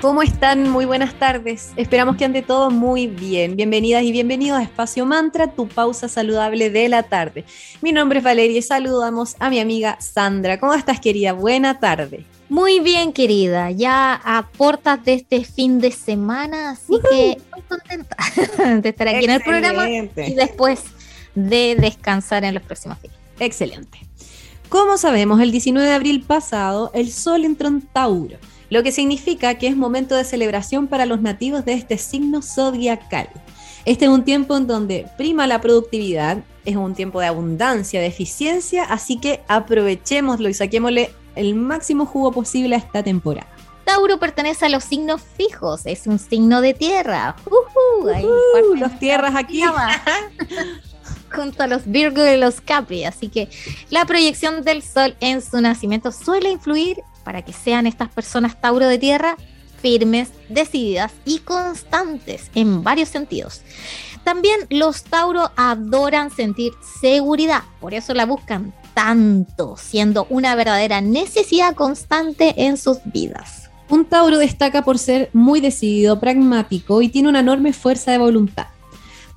¿Cómo están? Muy buenas tardes. Esperamos que ande todo muy bien. Bienvenidas y bienvenidos a Espacio Mantra, tu pausa saludable de la tarde. Mi nombre es Valeria y saludamos a mi amiga Sandra. ¿Cómo estás, querida? Buena tarde. Muy bien, querida. Ya a puertas de este fin de semana, así que muy contenta de estar aquí en el programa y después de descansar en los próximos días. Excelente. Como sabemos, el 19 de abril pasado, el Sol entró en Tauro lo que significa que es momento de celebración para los nativos de este signo zodiacal. Este es un tiempo en donde prima la productividad, es un tiempo de abundancia, de eficiencia, así que aprovechémoslo y saquémosle el máximo jugo posible a esta temporada. Tauro pertenece a los signos fijos, es un signo de tierra. los tierras aquí. junto a los Virgo y los Capri, así que la proyección del Sol en su nacimiento suele influir para que sean estas personas Tauro de tierra firmes, decididas y constantes en varios sentidos. También los Tauro adoran sentir seguridad, por eso la buscan tanto, siendo una verdadera necesidad constante en sus vidas. Un Tauro destaca por ser muy decidido, pragmático y tiene una enorme fuerza de voluntad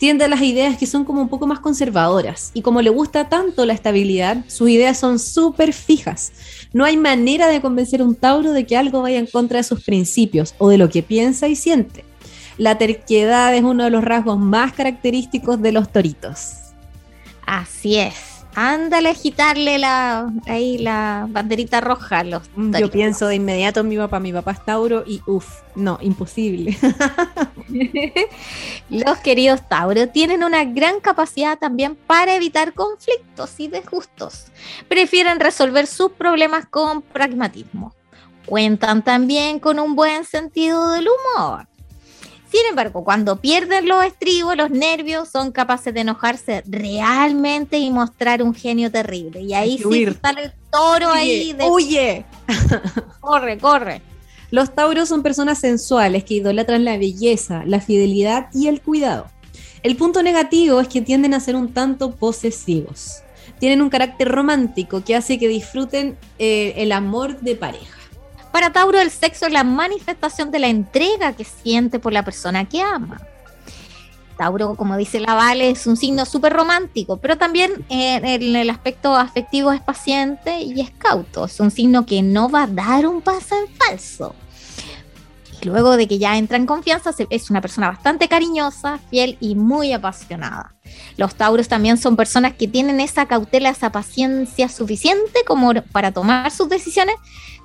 tiende a las ideas que son como un poco más conservadoras. Y como le gusta tanto la estabilidad, sus ideas son súper fijas. No hay manera de convencer a un Tauro de que algo vaya en contra de sus principios o de lo que piensa y siente. La terquedad es uno de los rasgos más característicos de los toritos. Así es. Ándale a agitarle la, ahí la banderita roja a los mm, Yo pienso de inmediato en mi papá, mi papá es Tauro y uff, no, imposible. los queridos Tauro tienen una gran capacidad también para evitar conflictos y desgustos. Prefieren resolver sus problemas con pragmatismo. Cuentan también con un buen sentido del humor sin embargo, cuando pierden los estribos, los nervios, son capaces de enojarse realmente y mostrar un genio terrible. Y ahí sí sale el toro ahí. De... ¡Huye! corre, corre. Los tauros son personas sensuales que idolatran la belleza, la fidelidad y el cuidado. El punto negativo es que tienden a ser un tanto posesivos. Tienen un carácter romántico que hace que disfruten eh, el amor de pareja. Para Tauro el sexo es la manifestación de la entrega que siente por la persona que ama. Tauro, como dice la Vale, es un signo súper romántico, pero también en el aspecto afectivo es paciente y es cauto. Es un signo que no va a dar un paso en falso. Luego de que ya entra en confianza, es una persona bastante cariñosa, fiel y muy apasionada. Los Tauros también son personas que tienen esa cautela, esa paciencia suficiente como para tomar sus decisiones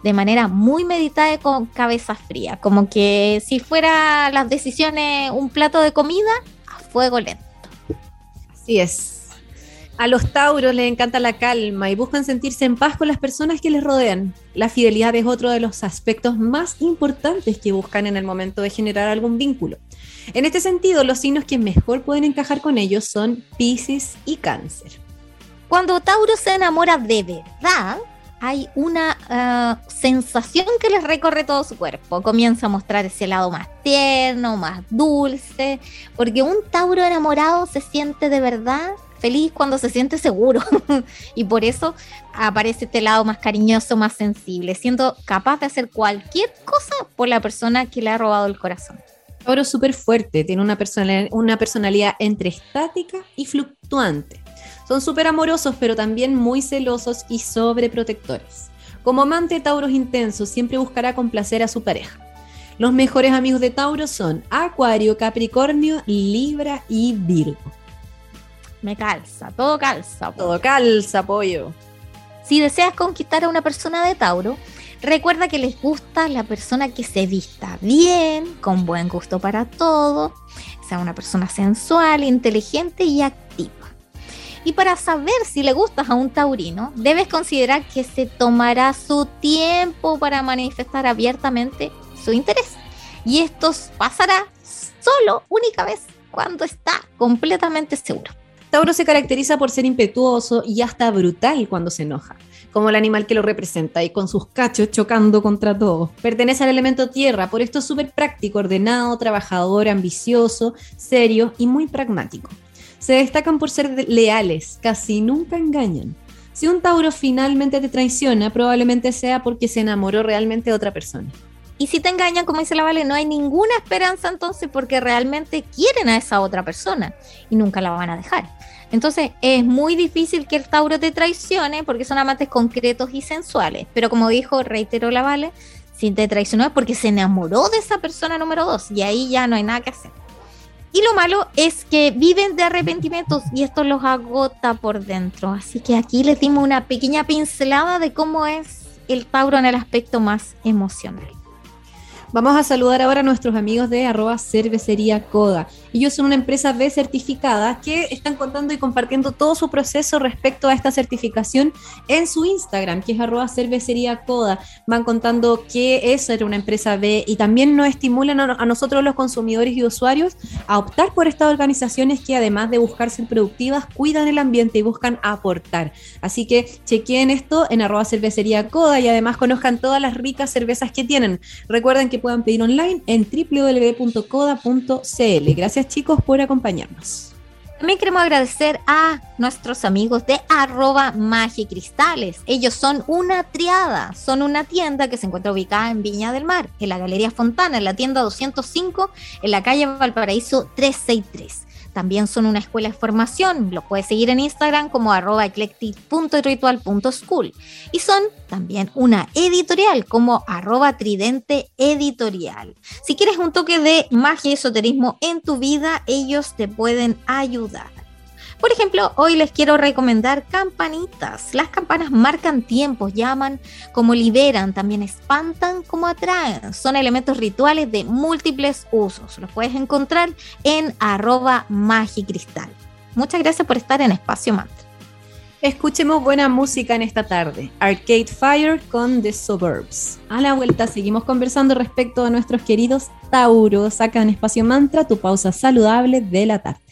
de manera muy meditada y con cabeza fría, como que si fuera las decisiones un plato de comida a fuego lento. Así es. A los Tauros les encanta la calma y buscan sentirse en paz con las personas que les rodean. La fidelidad es otro de los aspectos más importantes que buscan en el momento de generar algún vínculo. En este sentido, los signos que mejor pueden encajar con ellos son Pisces y Cáncer. Cuando Tauro se enamora de verdad, hay una ah, sensación que les recorre todo su cuerpo. Comienza a mostrar ese lado más tierno, más dulce, porque un Tauro enamorado se siente de verdad feliz cuando se siente seguro. y por eso aparece este lado más cariñoso, más sensible, siendo capaz de hacer cualquier cosa por la persona que le ha robado el corazón. Tauro es súper fuerte, tiene una una personalidad entre estática y fluctuante son súper amorosos, pero también muy celosos y sobreprotectores. Como amante Tauro intenso, siempre buscará complacer a su pareja. Los mejores amigos de Tauro son Acuario, Capricornio, Libra y Virgo. Me calza, todo calza. Todo calza, pollo. Si deseas conquistar a una persona de Tauro, recuerda que les gusta la persona que se vista bien, con buen gusto para todo, sea una persona sensual, inteligente y activa. Y para saber si le gustas a un taurino, debes considerar que se tomará su tiempo para manifestar abiertamente su interés. Y esto pasará solo, única vez, cuando está completamente seguro. Tauro se caracteriza por ser impetuoso y hasta brutal cuando se enoja, como el animal que lo representa y con sus cachos chocando contra todo. Pertenece al elemento tierra, por esto es súper práctico, ordenado, trabajador, ambicioso, serio y muy pragmático. Se destacan por ser leales, casi nunca engañan. Si un Tauro finalmente te traiciona, probablemente sea porque se enamoró realmente de otra persona. Y si te engañan, como dice la Vale, no hay ninguna esperanza entonces porque realmente quieren a esa otra persona y nunca la van a dejar. Entonces es muy difícil que el Tauro te traicione porque son amantes concretos y sensuales. Pero como dijo, reitero la Vale, si te traicionó es porque se enamoró de esa persona número dos y ahí ya no hay nada que hacer. Y lo malo es que viven de arrepentimientos y esto los agota por dentro. Así que aquí les dimos una pequeña pincelada de cómo es el Tauro en el aspecto más emocional. Vamos a saludar ahora a nuestros amigos de arroba cervecería Coda. Ellos son una empresa B certificada que están contando y compartiendo todo su proceso respecto a esta certificación en su Instagram, que es arroba cervecería. Van contando qué es ser una empresa B y también nos estimulan a nosotros los consumidores y usuarios a optar por estas organizaciones que además de buscar ser productivas, cuidan el ambiente y buscan aportar. Así que chequeen esto en arroba cervecería Coda y además conozcan todas las ricas cervezas que tienen. Recuerden que puedan pedir online en www.coda.cl. Gracias chicos por acompañarnos. También queremos agradecer a nuestros amigos de arroba magicristales. Ellos son una triada, son una tienda que se encuentra ubicada en Viña del Mar, en la Galería Fontana, en la tienda 205, en la calle Valparaíso 363. También son una escuela de formación, lo puedes seguir en Instagram como arroba eclectic.ritual.school. Y son también una editorial como arroba tridente editorial. Si quieres un toque de magia y esoterismo en tu vida, ellos te pueden ayudar. Por ejemplo, hoy les quiero recomendar campanitas. Las campanas marcan tiempos, llaman como liberan, también espantan como atraen. Son elementos rituales de múltiples usos. Los puedes encontrar en arroba magicristal. Muchas gracias por estar en Espacio Mantra. Escuchemos buena música en esta tarde. Arcade Fire con The Suburbs. A la vuelta seguimos conversando respecto a nuestros queridos Tauros. Saca en Espacio Mantra tu pausa saludable de la tarde.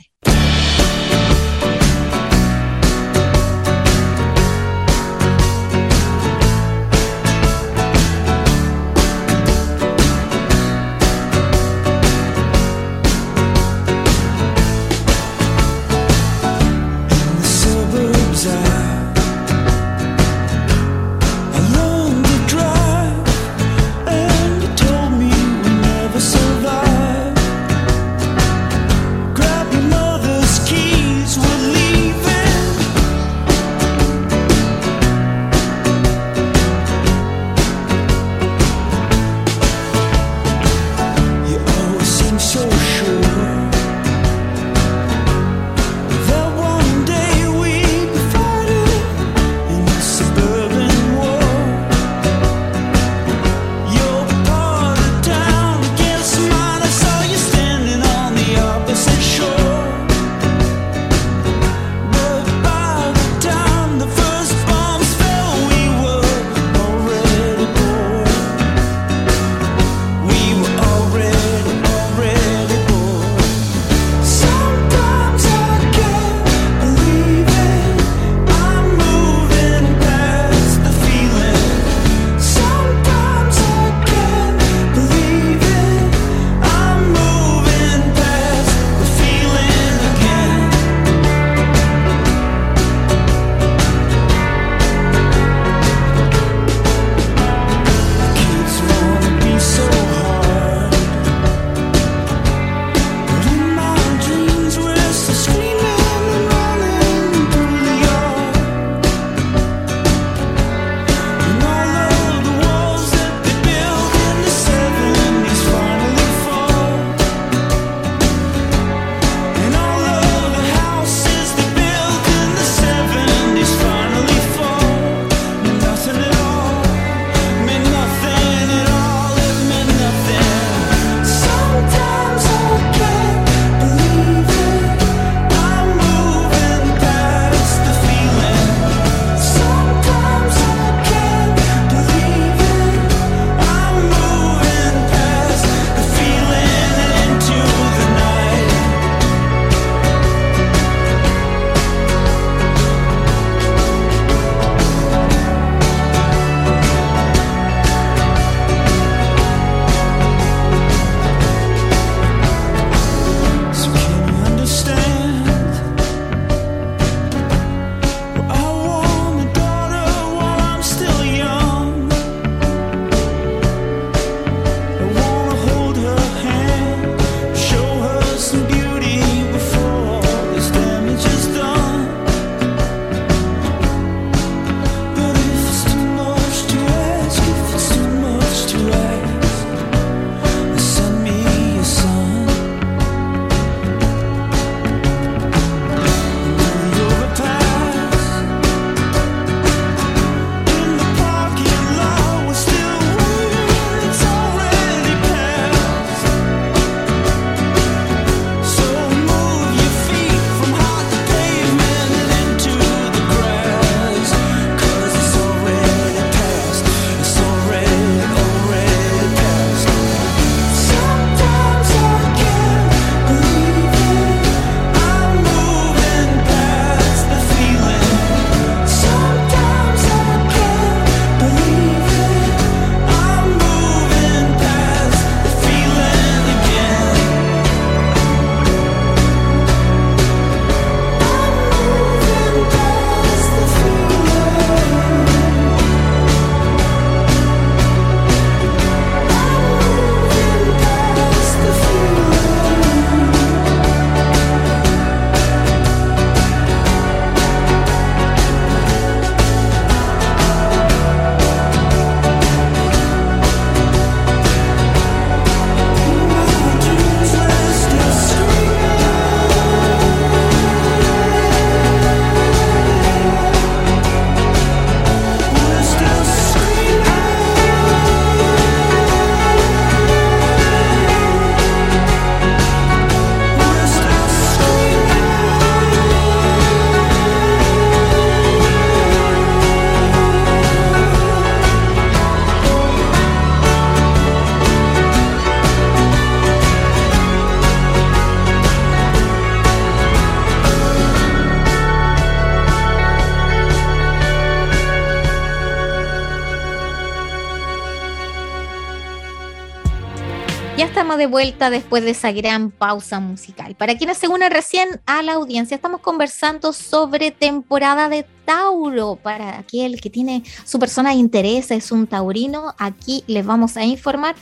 De vuelta después de esa gran pausa musical. Para quienes se unen recién a la audiencia, estamos conversando sobre temporada de Tauro. Para aquel que tiene su persona de interés, es un taurino, aquí les vamos a informar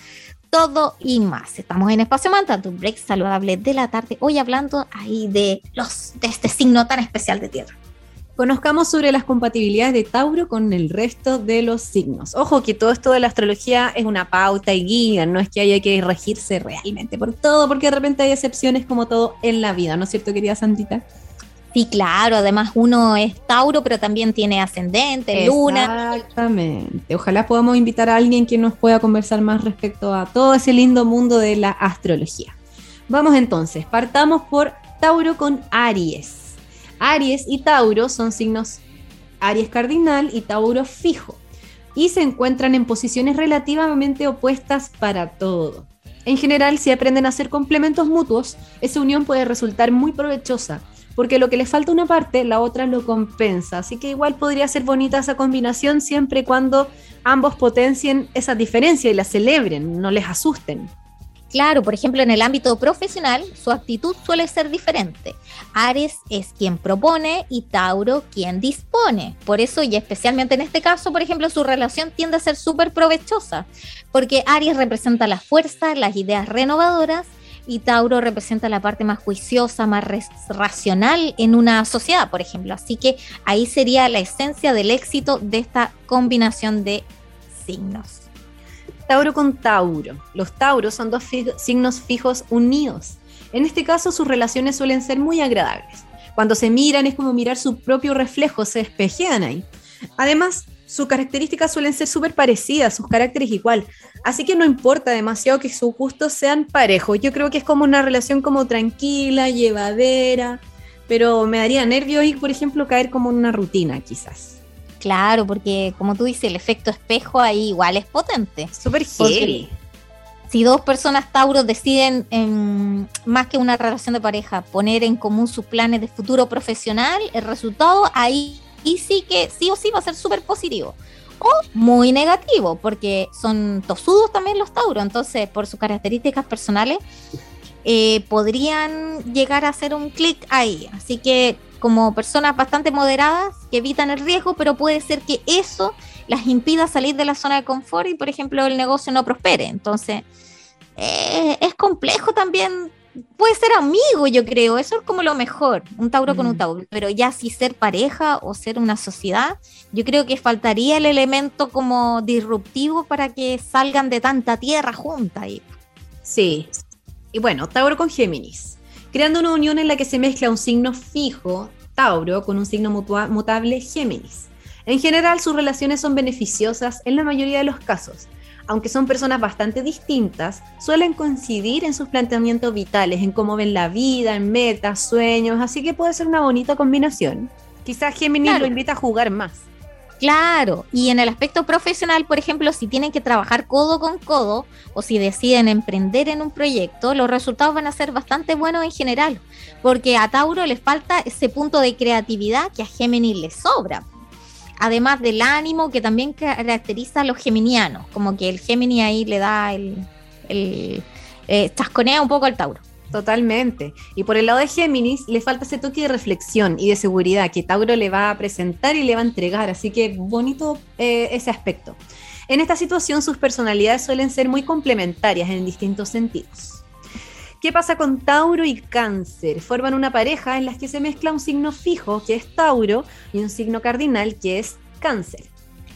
todo y más. Estamos en Espacio Manta, tu break saludable de la tarde, hoy hablando ahí de, los, de este signo tan especial de tierra. Conozcamos sobre las compatibilidades de Tauro con el resto de los signos. Ojo que todo esto de la astrología es una pauta y guía, no es que haya que regirse realmente por todo, porque de repente hay excepciones como todo en la vida, ¿no es cierto, querida Santita? Sí, claro, además uno es Tauro, pero también tiene ascendente, luna. Exactamente. Ojalá podamos invitar a alguien que nos pueda conversar más respecto a todo ese lindo mundo de la astrología. Vamos entonces, partamos por Tauro con Aries. Aries y Tauro son signos Aries cardinal y Tauro fijo y se encuentran en posiciones relativamente opuestas para todo. En general, si aprenden a ser complementos mutuos, esa unión puede resultar muy provechosa, porque lo que le falta una parte, la otra lo compensa. Así que igual podría ser bonita esa combinación siempre y cuando ambos potencien esa diferencia y la celebren, no les asusten. Claro, por ejemplo, en el ámbito profesional, su actitud suele ser diferente. Aries es quien propone y Tauro quien dispone. Por eso, y especialmente en este caso, por ejemplo, su relación tiende a ser súper provechosa, porque Aries representa la fuerza, las ideas renovadoras, y Tauro representa la parte más juiciosa, más racional en una sociedad, por ejemplo. Así que ahí sería la esencia del éxito de esta combinación de signos. Tauro con Tauro. Los Tauros son dos signos fijos unidos. En este caso sus relaciones suelen ser muy agradables. Cuando se miran es como mirar su propio reflejo, se espejean ahí. Además, sus características suelen ser súper parecidas, sus caracteres igual. Así que no importa demasiado que sus gustos sean parejos. Yo creo que es como una relación como tranquila, llevadera, pero me daría nervios ir, por ejemplo, caer como en una rutina quizás. Claro, porque como tú dices, el efecto espejo ahí igual es potente. Súper heavy. Si dos personas Tauros deciden, más que una relación de pareja, poner en común sus planes de futuro profesional, el resultado ahí y sí que sí o sí va a ser súper positivo. O muy negativo, porque son tosudos también los Tauros, entonces por sus características personales eh, podrían llegar a hacer un clic ahí. Así que como personas bastante moderadas que evitan el riesgo, pero puede ser que eso las impida salir de la zona de confort y, por ejemplo, el negocio no prospere. Entonces, eh, es complejo también. Puede ser amigo, yo creo. Eso es como lo mejor, un Tauro con un mm. Tauro. Pero ya si ser pareja o ser una sociedad, yo creo que faltaría el elemento como disruptivo para que salgan de tanta tierra junta. Sí. Y bueno, Tauro con Géminis creando una unión en la que se mezcla un signo fijo, Tauro, con un signo mutable, Géminis. En general, sus relaciones son beneficiosas en la mayoría de los casos. Aunque son personas bastante distintas, suelen coincidir en sus planteamientos vitales, en cómo ven la vida, en metas, sueños, así que puede ser una bonita combinación. Quizás Géminis lo invita a jugar más. Claro, y en el aspecto profesional, por ejemplo, si tienen que trabajar codo con codo o si deciden emprender en un proyecto, los resultados van a ser bastante buenos en general, porque a Tauro les falta ese punto de creatividad que a Géminis les sobra. Además del ánimo que también caracteriza a los geminianos, como que el Géminis ahí le da el, el eh, chasconea un poco al Tauro. Totalmente. Y por el lado de Géminis, le falta ese toque de reflexión y de seguridad que Tauro le va a presentar y le va a entregar. Así que bonito eh, ese aspecto. En esta situación, sus personalidades suelen ser muy complementarias en distintos sentidos. ¿Qué pasa con Tauro y Cáncer? Forman una pareja en la que se mezcla un signo fijo, que es Tauro, y un signo cardinal, que es Cáncer.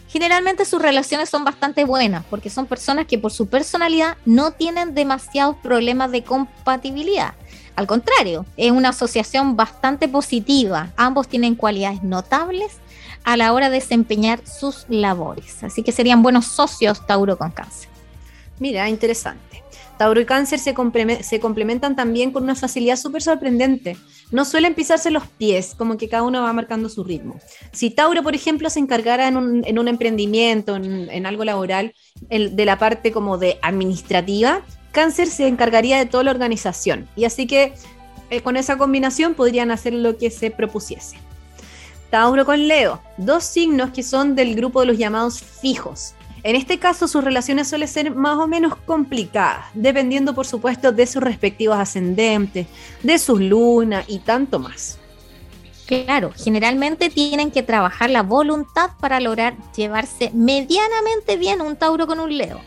Generalmente sus relaciones son bastante buenas porque son personas que por su personalidad no tienen demasiados problemas de compatibilidad. Al contrario, es una asociación bastante positiva. Ambos tienen cualidades notables a la hora de desempeñar sus labores. Así que serían buenos socios Tauro con cáncer. Mira, interesante. Tauro y Cáncer se, complementan también con una facilidad súper sorprendente. No suelen pisarse los pies, como que cada uno va marcando su ritmo. Si Tauro, por ejemplo, se encargara en un, emprendimiento, en, algo laboral, de la parte como de administrativa, Cáncer se encargaría de toda la organización. Y así que eh, con esa combinación podrían hacer lo que se propusiese. Tauro con Leo, dos signos que son del grupo de los llamados fijos En este caso, sus relaciones suelen ser más o menos complicadas, dependiendo, por supuesto, de sus respectivos ascendentes, de sus lunas y tanto más. Claro, generalmente tienen que trabajar la voluntad para lograr llevarse medianamente bien un Tauro con un Leo.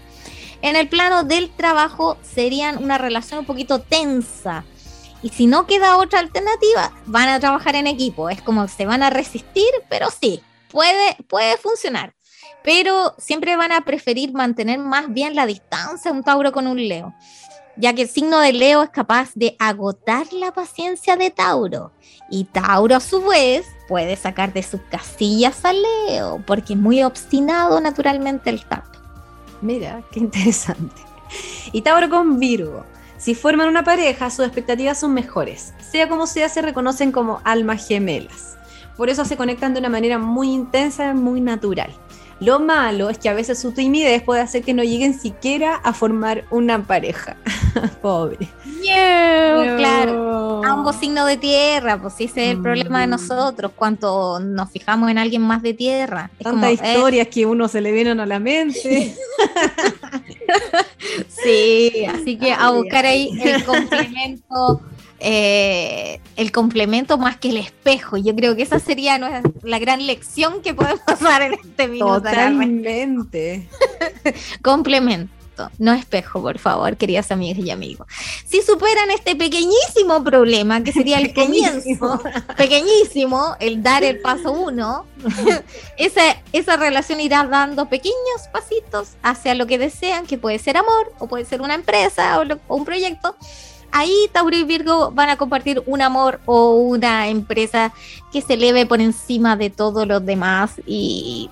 En el plano del trabajo serían una relación un poquito tensa. Y si no queda otra alternativa, van a trabajar en equipo. Es como se van a resistir, pero sí, puede, puede funcionar pero siempre van a preferir mantener más bien la distancia un Tauro con un Leo, ya que el signo de Leo es capaz de agotar la paciencia de Tauro y Tauro a su vez puede sacar de sus casillas a Leo porque es muy obstinado naturalmente el Tauro. Mira, qué interesante. Y Tauro con Virgo. Si forman una pareja, sus expectativas son mejores. Sea como sea, se reconocen como almas gemelas. Por eso se conectan de una manera muy intensa, muy natural. Lo malo es que a veces su timidez puede hacer que no lleguen siquiera a formar una pareja. Pobre. Claro, ambos signos de tierra, pues ese es el problema de mm. nosotros, cuanto nos fijamos en alguien más de tierra. Tantas eh, historias que uno se le vienen a la mente. sí, así que a buscar ahí el complemento eh, el complemento más que el espejo. Yo creo que esa sería la gran lección que podemos dar en este minuto. Totalmente. complemento. No espejo, por favor, queridas amigas y amigos. Si superan este pequeñísimo problema, que sería el comienzo, pequeñísimo, el dar el paso uno, esa, esa relación irá dando pequeños pasitos hacia lo que desean, que puede ser amor, o puede ser una empresa o un proyecto, ahí Tauro y Virgo van a compartir un amor o una empresa que se eleve por encima de todos los demás y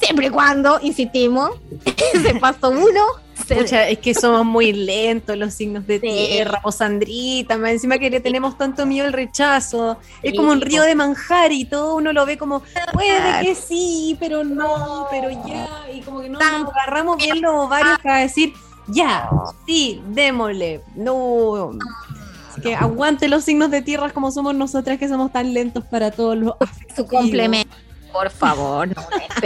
siempre y cuando, insistimos, se pasó uno. es que somos muy lentos los signos de tierra, o Sandrita, más encima que le tenemos tanto miedo al rechazo. Es como un río de manjar y todo uno lo ve como, puede que sí, pero no, pero ya. Y como que no nos agarramos bien los ovarios para decir, ya, sí, démosle. No. que aguante los signos de tierra como somos nosotras que somos tan lentos para todos los Su complemento, por favor, no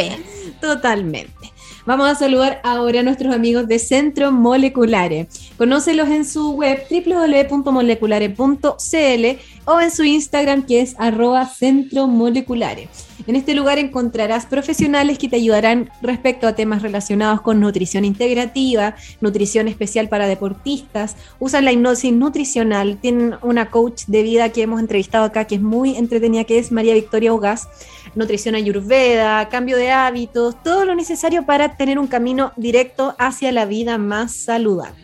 Totalmente. Vamos a saludar ahora a nuestros amigos de Centro Moleculares. Conócelos en su web www.moleculares.cl o en su Instagram que es arroba Centro Moleculares. En este lugar encontrarás profesionales que te ayudarán respecto a temas relacionados con nutrición integrativa, nutrición especial para deportistas, usan la hipnosis nutricional, tienen una coach de vida que hemos entrevistado acá que es muy entretenida, que es María Victoria Ugas, nutrición ayurveda, cambio de hábitos, todo lo necesario para tener un camino directo hacia la vida más saludable.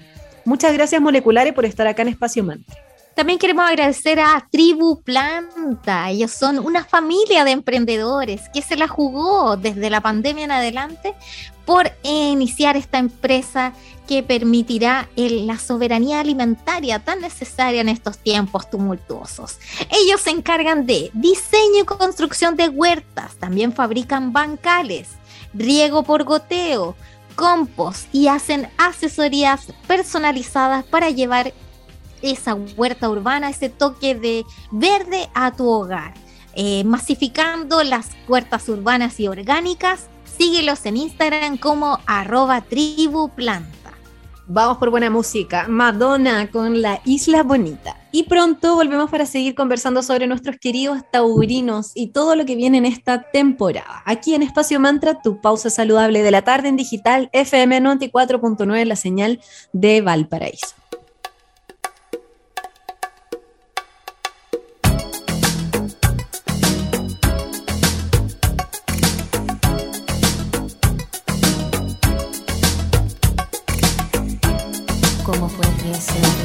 Muchas gracias Moleculares por estar acá en Espacio Mantra. También queremos agradecer a Tribu Planta. Ellos son una familia de emprendedores que se la jugó desde la pandemia en adelante por iniciar esta empresa que permitirá la soberanía alimentaria tan necesaria en estos tiempos tumultuosos. Ellos se encargan de diseño y construcción de huertas, también fabrican bancales, riego por goteo, compost y hacen asesorías personalizadas para llevar esa huerta urbana, ese toque de verde a tu hogar. Eh, masificando las huertas urbanas y orgánicas, síguelos en Instagram como arroba. Vamos por buena música, Madonna con La Isla Bonita. Y pronto volvemos para seguir conversando sobre nuestros queridos taurinos y todo lo que viene en esta temporada. Aquí en Espacio Mantra, tu pausa saludable de la tarde en digital FM 94.9, la señal de Valparaíso. Gracias.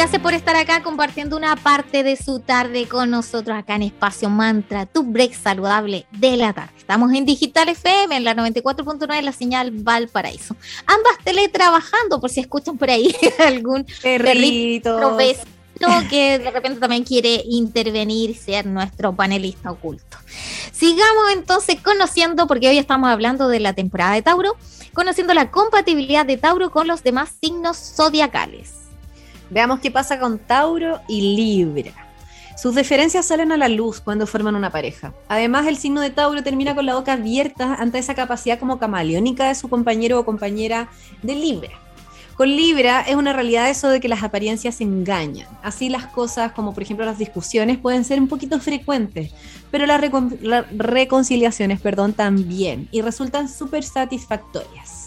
Por estar acá compartiendo una parte de su tarde con nosotros acá en Espacio Mantra, tu break saludable de la tarde. Estamos en Digital FM, en la 94.9, la señal Valparaíso. Ambas teletrabajando, por si escuchan por ahí algún perrito que de repente también quiere intervenir, ser nuestro panelista oculto. Sigamos entonces conociendo, porque hoy estamos hablando de la temporada de Tauro, conociendo la compatibilidad de Tauro con los demás signos zodiacales. Veamos qué pasa con Tauro y Libra. Sus diferencias salen a la luz cuando forman una pareja. Además, el signo de Tauro termina con la boca abierta ante esa capacidad como camaleónica de su compañero o compañera de Libra. Con Libra es una realidad eso de que las apariencias engañan. Así las cosas, como por ejemplo las discusiones, pueden ser un poquito frecuentes, pero las, reconciliaciones, perdón, también, y resultan súper satisfactorias.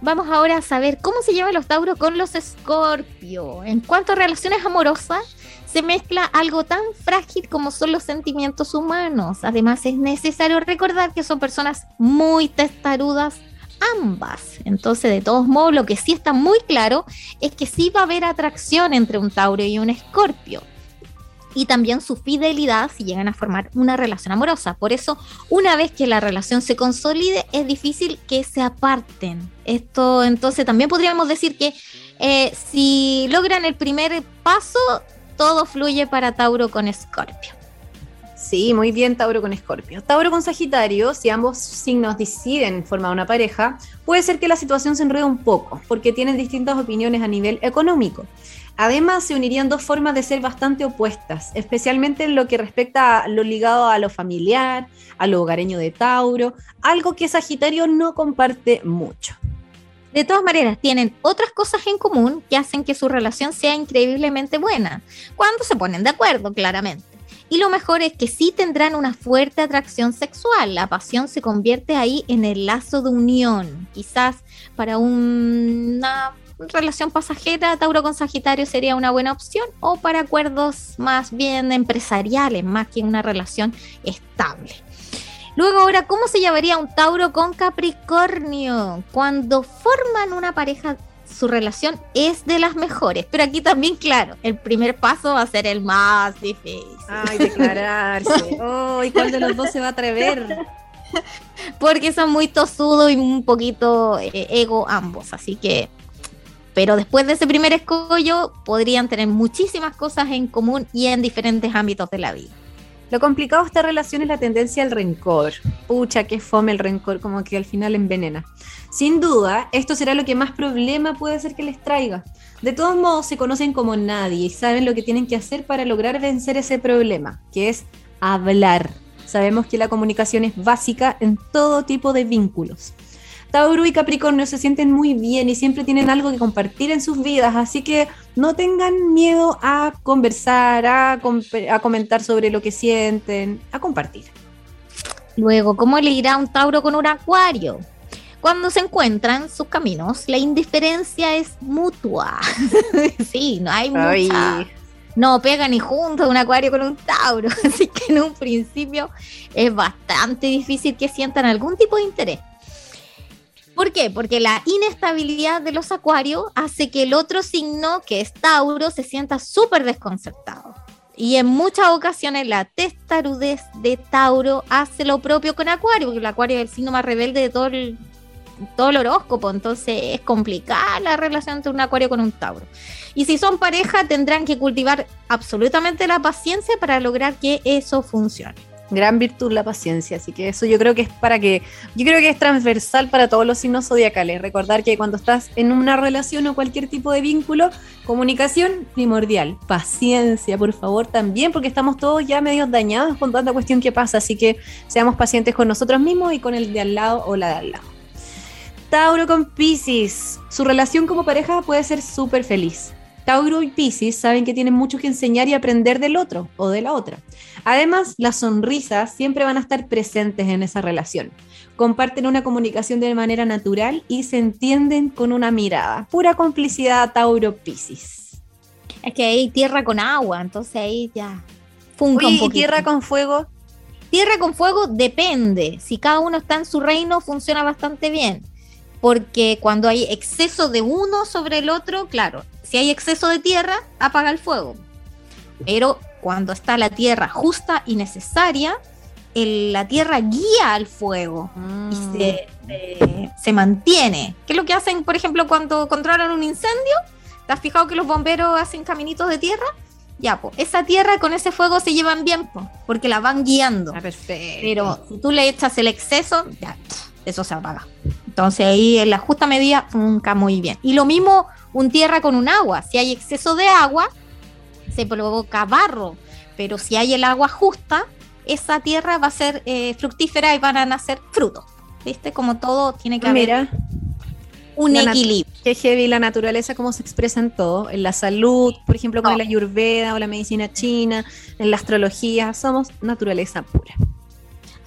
Vamos ahora a saber cómo se llevan los Tauros con los Escorpio. En cuanto a relaciones amorosas, se mezcla algo tan frágil como son los sentimientos humanos. Además, es necesario recordar que son personas muy testarudas ambas. Entonces, de todos modos, lo que sí está muy claro es que sí va a haber atracción entre un Tauro y un Escorpio. Y también su fidelidad si llegan a formar una relación amorosa. Por eso, una vez que la relación se consolide, es difícil que se aparten. Esto, entonces, también podríamos decir que eh, si logran el primer paso, todo fluye para Tauro con Escorpio. Sí, muy bien Tauro con Escorpio. Tauro con Sagitario, si ambos signos deciden formar una pareja, puede ser que la situación se enrede un poco, porque tienen distintas opiniones a nivel económico. Además, se unirían dos formas de ser bastante opuestas, especialmente en lo que respecta a lo ligado a lo familiar, a lo hogareño de Tauro, algo que Sagitario no comparte mucho. De todas maneras, tienen otras cosas en común que hacen que su relación sea increíblemente buena, cuando se ponen de acuerdo, claramente. Y lo mejor es que sí tendrán una fuerte atracción sexual. La pasión se convierte ahí en el lazo de unión. Quizás para una relación pasajera, Tauro con Sagitario sería una buena opción o para acuerdos más bien empresariales, más que una relación estable. Luego ahora, ¿cómo se llevaría un Tauro con Capricornio? Cuando forman una pareja su relación es de las mejores. Pero aquí también, claro, el primer paso va a ser el más difícil. Ay, declararse. oh, ¿y cuál de los dos se va a atrever? Porque son muy tosudos y un poquito eh, ego ambos. Así que. Pero después de ese primer escollo, podrían tener muchísimas cosas en común y en diferentes ámbitos de la vida. Lo complicado de esta relación es la tendencia al rencor. Pucha, que fome el rencor, como que al final envenena. Sin duda, esto será lo que más problema puede ser que les traiga. De todos modos, se conocen como nadie y saben lo que tienen que hacer para lograr vencer ese problema, que es hablar. Sabemos que la comunicación es básica en todo tipo de vínculos. Tauro y Capricornio se sienten muy bien y siempre tienen algo que compartir en sus vidas, así que no tengan miedo a conversar, a, comentar sobre lo que sienten, a compartir. Luego, ¿cómo le irá un Tauro con un Acuario? Cuando se encuentran sus caminos, la indiferencia es mutua. sí, no hay mucha. No pega ni junto un acuario con un Tauro. Así que en un principio es bastante difícil que sientan algún tipo de interés. ¿Por qué? Porque la inestabilidad de los acuarios hace que el otro signo, que es Tauro, se sienta súper desconcertado. Y en muchas ocasiones la testarudez de Tauro hace lo propio con Acuario, porque el Acuario es el signo más rebelde de todo el, todo el horóscopo, entonces es complicada la relación entre un Acuario con un Tauro. Y si son pareja, tendrán que cultivar absolutamente la paciencia para lograr que eso funcione gran virtud la paciencia, así que eso yo creo que es para que, yo creo que es transversal para todos los signos zodiacales, recordar que cuando estás en una relación o cualquier tipo de vínculo, comunicación primordial, paciencia, por favor, también, porque estamos todos ya medio dañados con tanta cuestión que pasa, así que seamos pacientes con nosotros mismos y con el de al lado o la de al lado. Tauro con Pisces, su relación como pareja puede ser súper feliz. Tauro y Pisces saben que tienen mucho que enseñar y aprender del otro o de la otra. Además, las sonrisas siempre van a estar presentes en esa relación. Comparten una comunicación de manera natural y se entienden con una mirada. Pura complicidad Tauro-Pisces. Es que hay tierra con agua, entonces ahí ya funca un ¿Y tierra con fuego? Tierra con fuego depende. Si cada uno está en su reino, funciona bastante bien porque cuando hay exceso de uno sobre el otro, claro, si hay exceso de tierra, apaga el fuego. Pero cuando está la tierra justa y necesaria, la tierra guía al fuego y mm. se, mantiene. ¿Qué es lo que hacen, por ejemplo, cuando controlan un incendio? ¿Te has fijado que los bomberos hacen caminitos de tierra? Ya, pues, esa tierra con ese fuego se llevan bien, porque la van guiando. Ah, perfecto. Pero si tú le echas el exceso, ya, eso se apaga. Entonces ahí en la justa medida nunca muy bien. Y lo mismo un tierra con un agua. Si hay exceso de agua, se provoca barro. Pero si hay el agua justa, esa tierra va a ser eh, fructífera y van a nacer frutos. ¿Viste? Como todo tiene que haber un equilibrio. Qué heavy la naturaleza, cómo se expresa en todo. En la salud, por ejemplo, con la ayurveda o la medicina china, en la astrología. Somos naturaleza pura.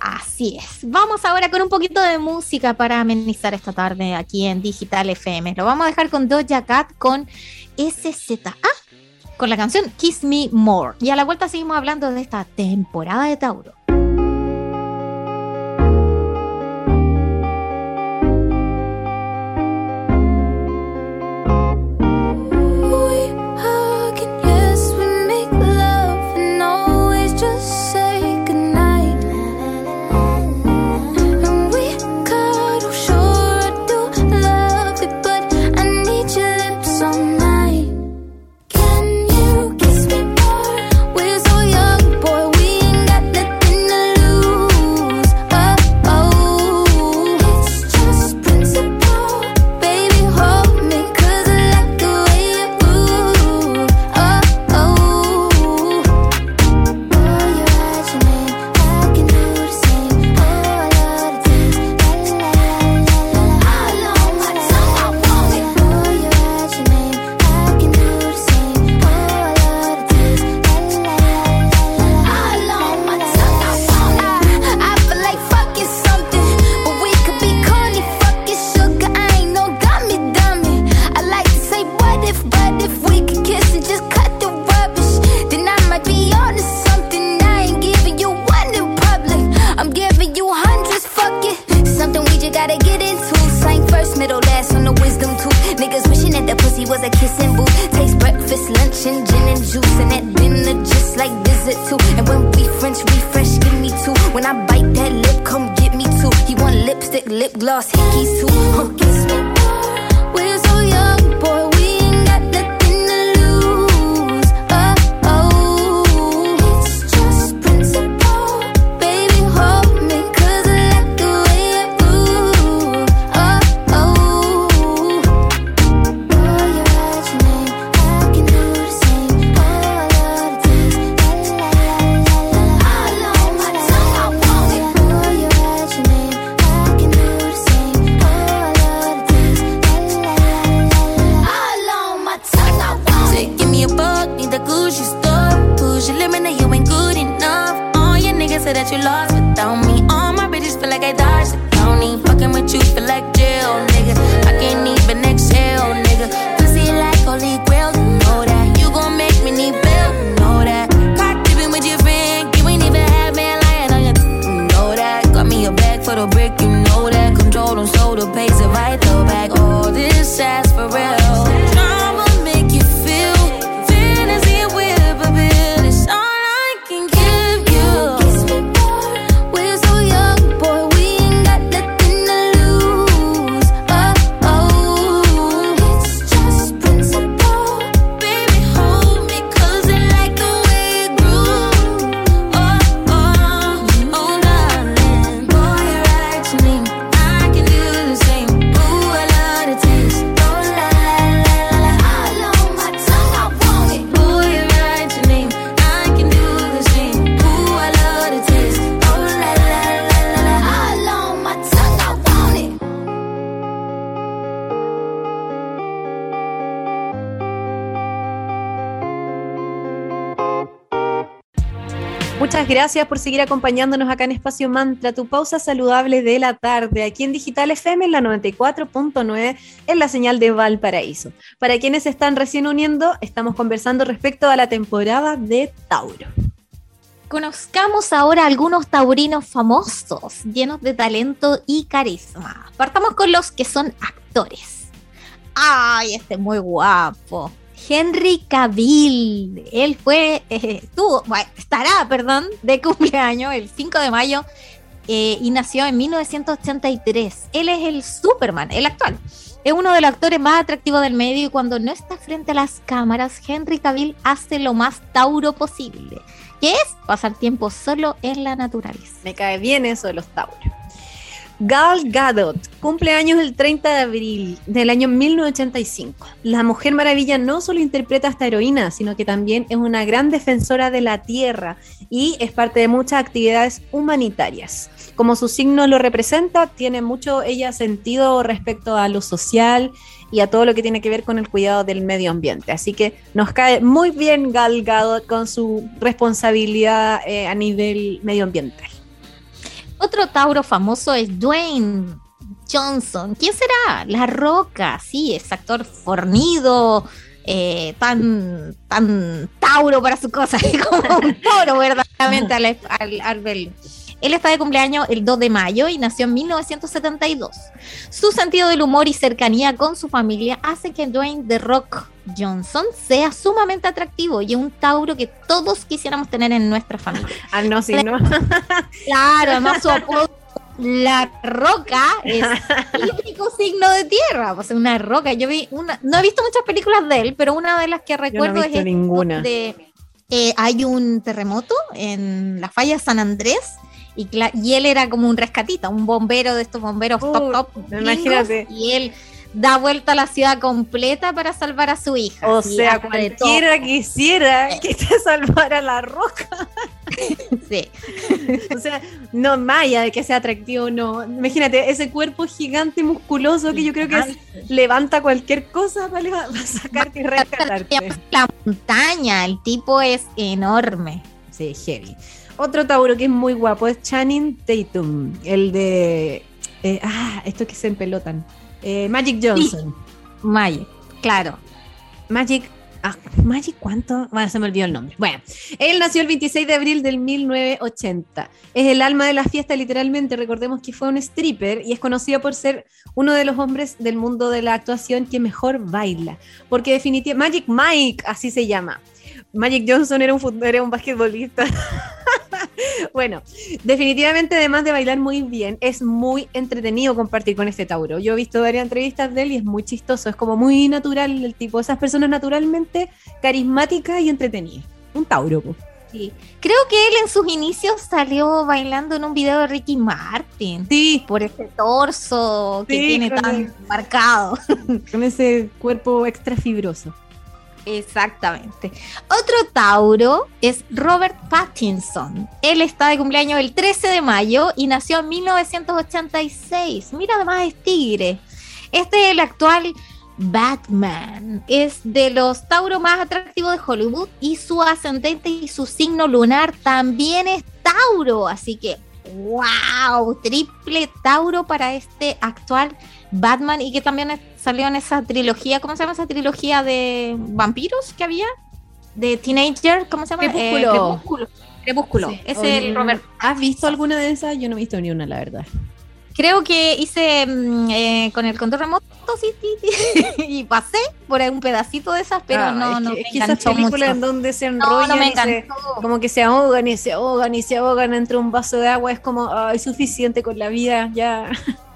Así es. Vamos ahora con un poquito de música para amenizar esta tarde aquí en Digital FM. Lo vamos a dejar con Doja Cat con SZA con la canción Kiss Me More. Y a la vuelta seguimos hablando de esta temporada de Tauro. kissing booth. Takes breakfast, lunch, and gin and juice. And at dinner, just like dessert too. And when we French refresh, give me two. When I bite that lip, come get me two. He want lipstick, lip gloss, hickeys too. Gracias por seguir acompañándonos acá en Espacio Mantra, tu pausa saludable de la tarde, aquí en Digital FM en la 94.9 en la señal de Valparaíso. Para quienes se están recién uniendo, estamos conversando respecto a la temporada de Tauro. Conozcamos ahora algunos taurinos famosos, llenos de talento y carisma. Partamos con los que son actores. ¡Ay, este es muy guapo! Henry Cavill. Él fue, eh, tuvo, bueno, estará, perdón, de cumpleaños el 5 de mayo eh, y nació en 1983. Él es el Superman, el actual. Es uno de los actores más atractivos del medio y cuando no está frente a las cámaras, Henry Cavill hace lo más tauro posible, que es pasar tiempo solo en la naturaleza. Me cae bien eso de los tauros. Gal Gadot cumple años el 30 de abril del año 1985. La Mujer Maravilla no solo interpreta a esta heroína, sino que también es una gran defensora de la Tierra y es parte de muchas actividades humanitarias. Como su signo lo representa, tiene mucho ella sentido respecto a lo social y a todo lo que tiene que ver con el cuidado del medio ambiente. Así que nos cae muy bien Gal Gadot con su responsabilidad eh, a nivel medioambiental. Otro Tauro famoso es Dwayne Johnson. ¿Quién será? La Roca, sí, es actor fornido, eh, tan, tan Tauro para su cosa, como un toro verdaderamente al, al, al. Él está de cumpleaños el 2 de mayo y nació en 1972. Su sentido del humor y cercanía con su familia hace que Dwayne The Rock Johnson sea sumamente atractivo y un Tauro que todos quisiéramos tener en nuestra familia. Ah, no, sí, no. Claro, además su apodo la roca es el único signo de tierra, pues una roca. Yo vi una, no he visto muchas películas de él, pero una de las que recuerdo no es ninguna. de eh, hay un terremoto en la falla San Andrés y, él era como un rescatista, un bombero de estos bomberos top top. imagínate. Y él da vuelta a la ciudad completa para salvar a su hija. O sea, cualquiera quisiera que te salvara la roca. Sí. O sea, no maya de que sea atractivo, no. Imagínate, ese cuerpo gigante y musculoso que yo creo que es- levanta cualquier cosa para, para sacarte y rescatarte. La montaña, el tipo es enorme. Sí, heavy. Otro Tauro que es muy guapo es Channing Tatum, el de. eh, ah, estos que se empelotan. Eh, Magic Johnson. Maya, claro. Magic. Ah, ¿Magic cuánto? Bueno, se me olvidó el nombre. Bueno, él nació el 26 de abril del 1980. Es el alma de la fiesta, literalmente. Recordemos que fue un stripper y es conocido por ser uno de los hombres del mundo de la actuación que mejor baila. Porque definitivamente. Magic Mike, así se llama. Magic Johnson era un, era un basquetbolista. bueno, definitivamente, además de bailar muy bien, es muy entretenido compartir con este Tauro. Yo he visto varias entrevistas de él y es muy chistoso, es como muy natural el tipo, esas personas naturalmente carismáticas y entretenidas. Un Tauro. Sí. Creo que él en sus inicios salió bailando en un video de Ricky Martin. Sí, Por ese torso que Sí, tiene tan el- marcado. con ese cuerpo extra fibroso. Exactamente. Otro Tauro es Robert Pattinson. Él está de cumpleaños el 13 de mayo y nació en 1986. Mira, además es tigre. Este es el actual Batman. Es de los Tauro más atractivos de Hollywood y su ascendente y su signo lunar también es Tauro. Así que, wow, triple Tauro para este actual y que también es- salió en esa trilogía, ¿cómo se llama esa trilogía de vampiros que había? De Teenager, ¿cómo se llama? Crepúsculo. Eh, Crepúsculo. Crepúsculo. Sí. Es Oye, el Robert. ¿Has visto alguna de esas? Yo no he visto ni una, la verdad. Creo que hice mm, eh, con el control remoto sí, sí, sí, y pasé por un pedacito de esas, pero Ah, no, es no que, me es que esas películas mucho. en donde se enrollan no me y se- encantó. como que se ahogan y se ahogan y se ahogan entre un vaso de agua, es como, ay, suficiente con la vida, ya.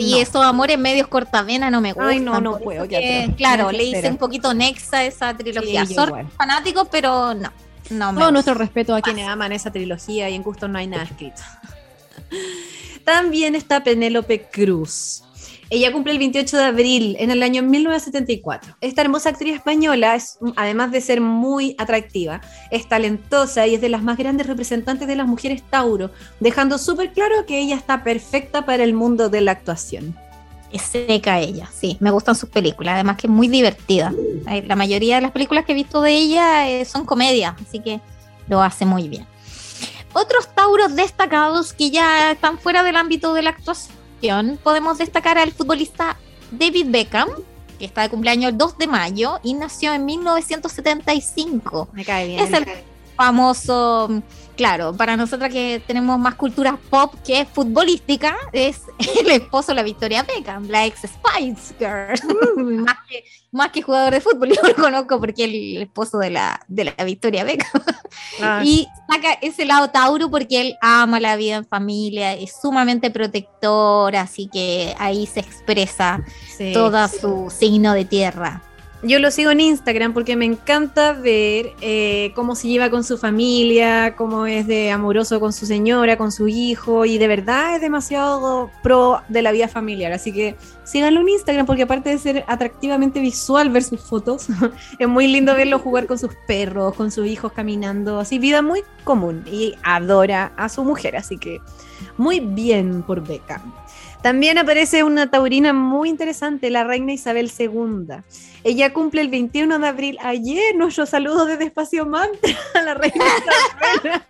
Sí, No. esos amores medios cortavenas no me gustan. Ay, no, no puedo, eso qué que, claro, le hice un poquito nexa a esa trilogía. Sí, fanáticos, pero no. No Todo gusta. nuestro respeto a quienes aman esa trilogía y en gusto no hay nada escrito. También está Penélope Cruz. Ella cumple el 28 de abril en el año 1974. Esta hermosa actriz española, es, además de ser muy atractiva, es talentosa y es de las más grandes representantes de las mujeres Tauro, dejando súper claro que ella está perfecta para el mundo de la actuación. Es seca ella, sí, me gustan sus películas, además que es muy divertida. La mayoría de las películas que he visto de ella eh, son comedias, así que lo hace muy bien. Otros tauros destacados que ya están fuera del ámbito de la actuación, podemos destacar al futbolista David Beckham, que está de cumpleaños el 2 de mayo y nació en 1975. Me cae bien. Es el famoso claro, para nosotras que tenemos más cultura pop que futbolística, es el esposo de la Victoria Beckham, la ex Spice Girl. más, que, jugador de fútbol, yo lo conozco porque es el esposo de la, de la Victoria Beckham. Ah. Y saca ese lado Tauro porque él ama la vida en familia, es sumamente protector, así que ahí se expresa todo su signo de tierra. Yo lo sigo en Instagram porque me encanta ver eh, cómo se lleva con su familia, cómo es de amoroso con su señora, con su hijo, y de verdad es demasiado pro de la vida familiar. Así que síganlo en Instagram porque aparte de ser atractivamente visual ver sus fotos, es muy lindo verlo jugar con sus perros, con sus hijos caminando, así vida muy común y adora a su mujer. Así que muy bien por Beca. También aparece una taurina muy interesante, la reina Isabel II. Ella cumple el 21 de abril. Ayer, nuestro saludo desde Espacio Mantra a la reina Isabel.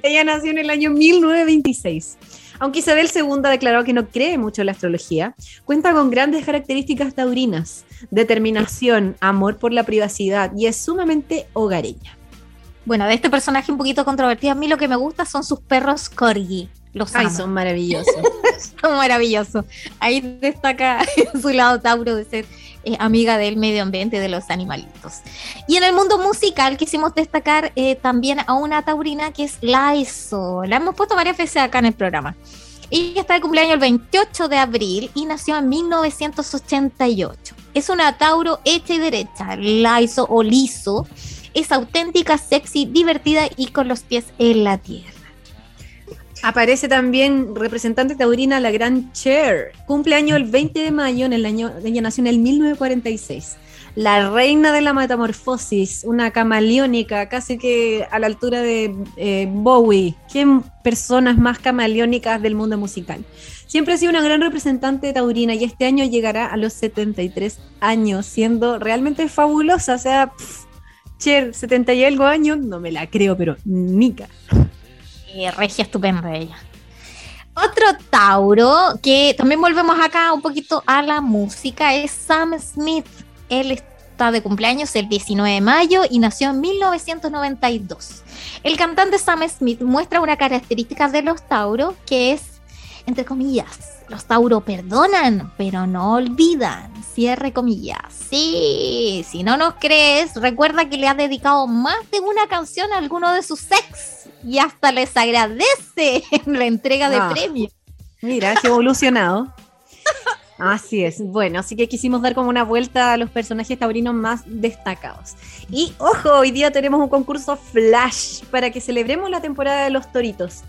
Ella nació en el año 1926. Aunque Isabel II declaró que no cree mucho en la astrología, cuenta con grandes características taurinas, determinación, amor por la privacidad y es sumamente hogareña. Bueno, de este personaje un poquito controvertido, a mí lo que me gusta son sus perros corgi. Los Ay, son maravillosos. son maravillosos. Ahí destaca su lado Tauro de ser eh, amiga del medio ambiente, de los animalitos. Y en el mundo musical quisimos destacar eh, también a una taurina que es Laiso. La hemos puesto varias veces acá en el programa. Ella está de cumpleaños el 28 de abril y nació en 1988. Es una Tauro hecha y derecha, Laiso o liso. Es auténtica, sexy, divertida y con los pies en la tierra. Aparece también representante taurina la gran Cher. Cumpleaños el 20 de mayo, en el año, ella nació en el 1946. La reina de la metamorfosis, una camaleónica, casi que a la altura de eh, Bowie. ¿Qué personas más camaleónicas del mundo musical? Siempre ha sido una gran representante taurina y este año llegará a los 73 años, siendo realmente fabulosa. O sea, Cher, 70 y algo años, no me la creo, pero nica regia estupenda ella. Otro Tauro, que también volvemos acá un poquito a la música, es Sam Smith. Él está de cumpleaños el 19 de mayo y nació en 1992. El cantante Sam Smith muestra una característica de los Tauros que es, entre comillas, los Tauro perdonan, pero no olvidan. Cierre comillas. Sí, si no nos crees, recuerda que le ha dedicado más de una canción a alguno de sus ex y hasta les agradece en la entrega de ah. premios. Mira, qué evolucionado. Así es. Bueno, así que quisimos dar como una vuelta a los personajes taurinos más destacados. Y ojo, hoy día tenemos un concurso flash para que celebremos la temporada de los toritos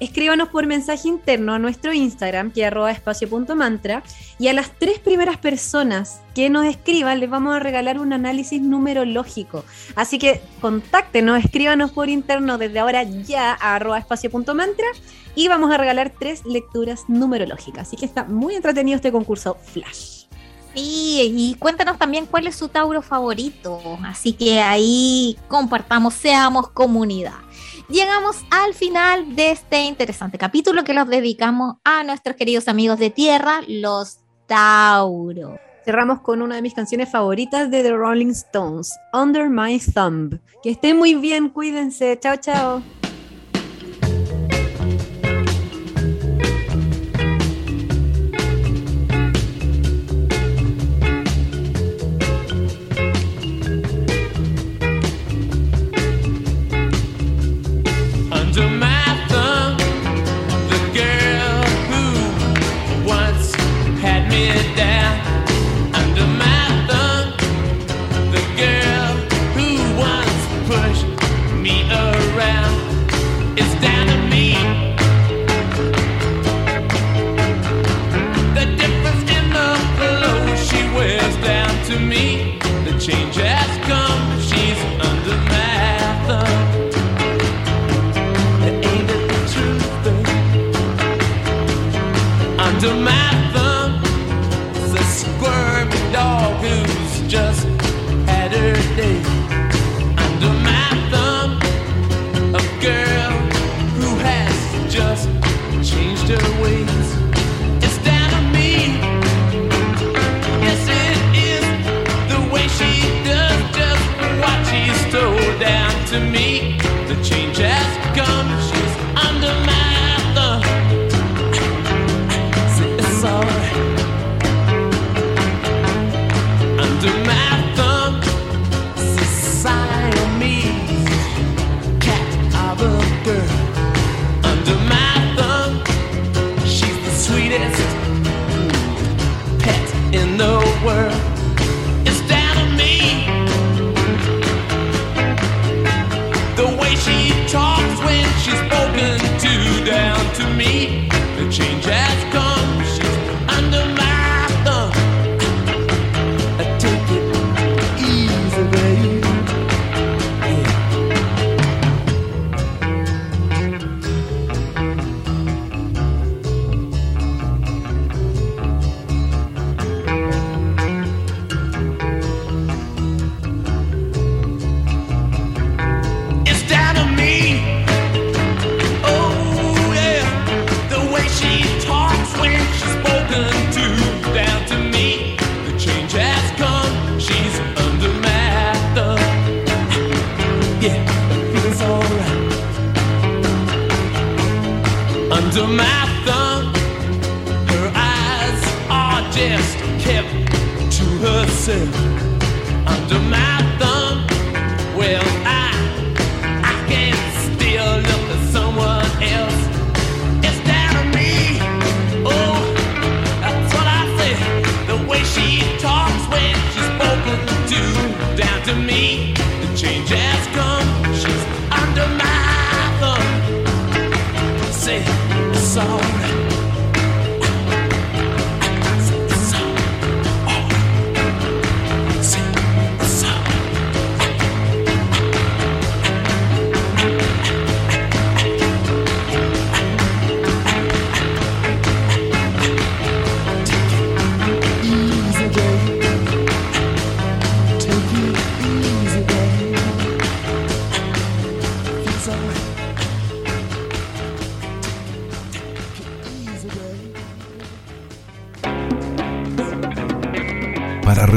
escríbanos por mensaje interno a nuestro Instagram, que es espacio.mantra, y a las tres primeras personas que nos escriban les vamos a regalar un análisis numerológico. Así que contáctenos, escríbanos por interno desde ahora ya a espacio.mantra y vamos a regalar tres lecturas numerológicas. Así que está muy entretenido este concurso Flash. Sí, y cuéntanos también cuál es su Tauro favorito. Así que ahí compartamos, seamos comunidad llegamos al final de este interesante capítulo que los dedicamos a nuestros queridos amigos de tierra, los Tauro. Cerramos con una de mis canciones favoritas de The Rolling Stones, Under My Thumb. Que estén muy bien, cuídense. Chao, chao.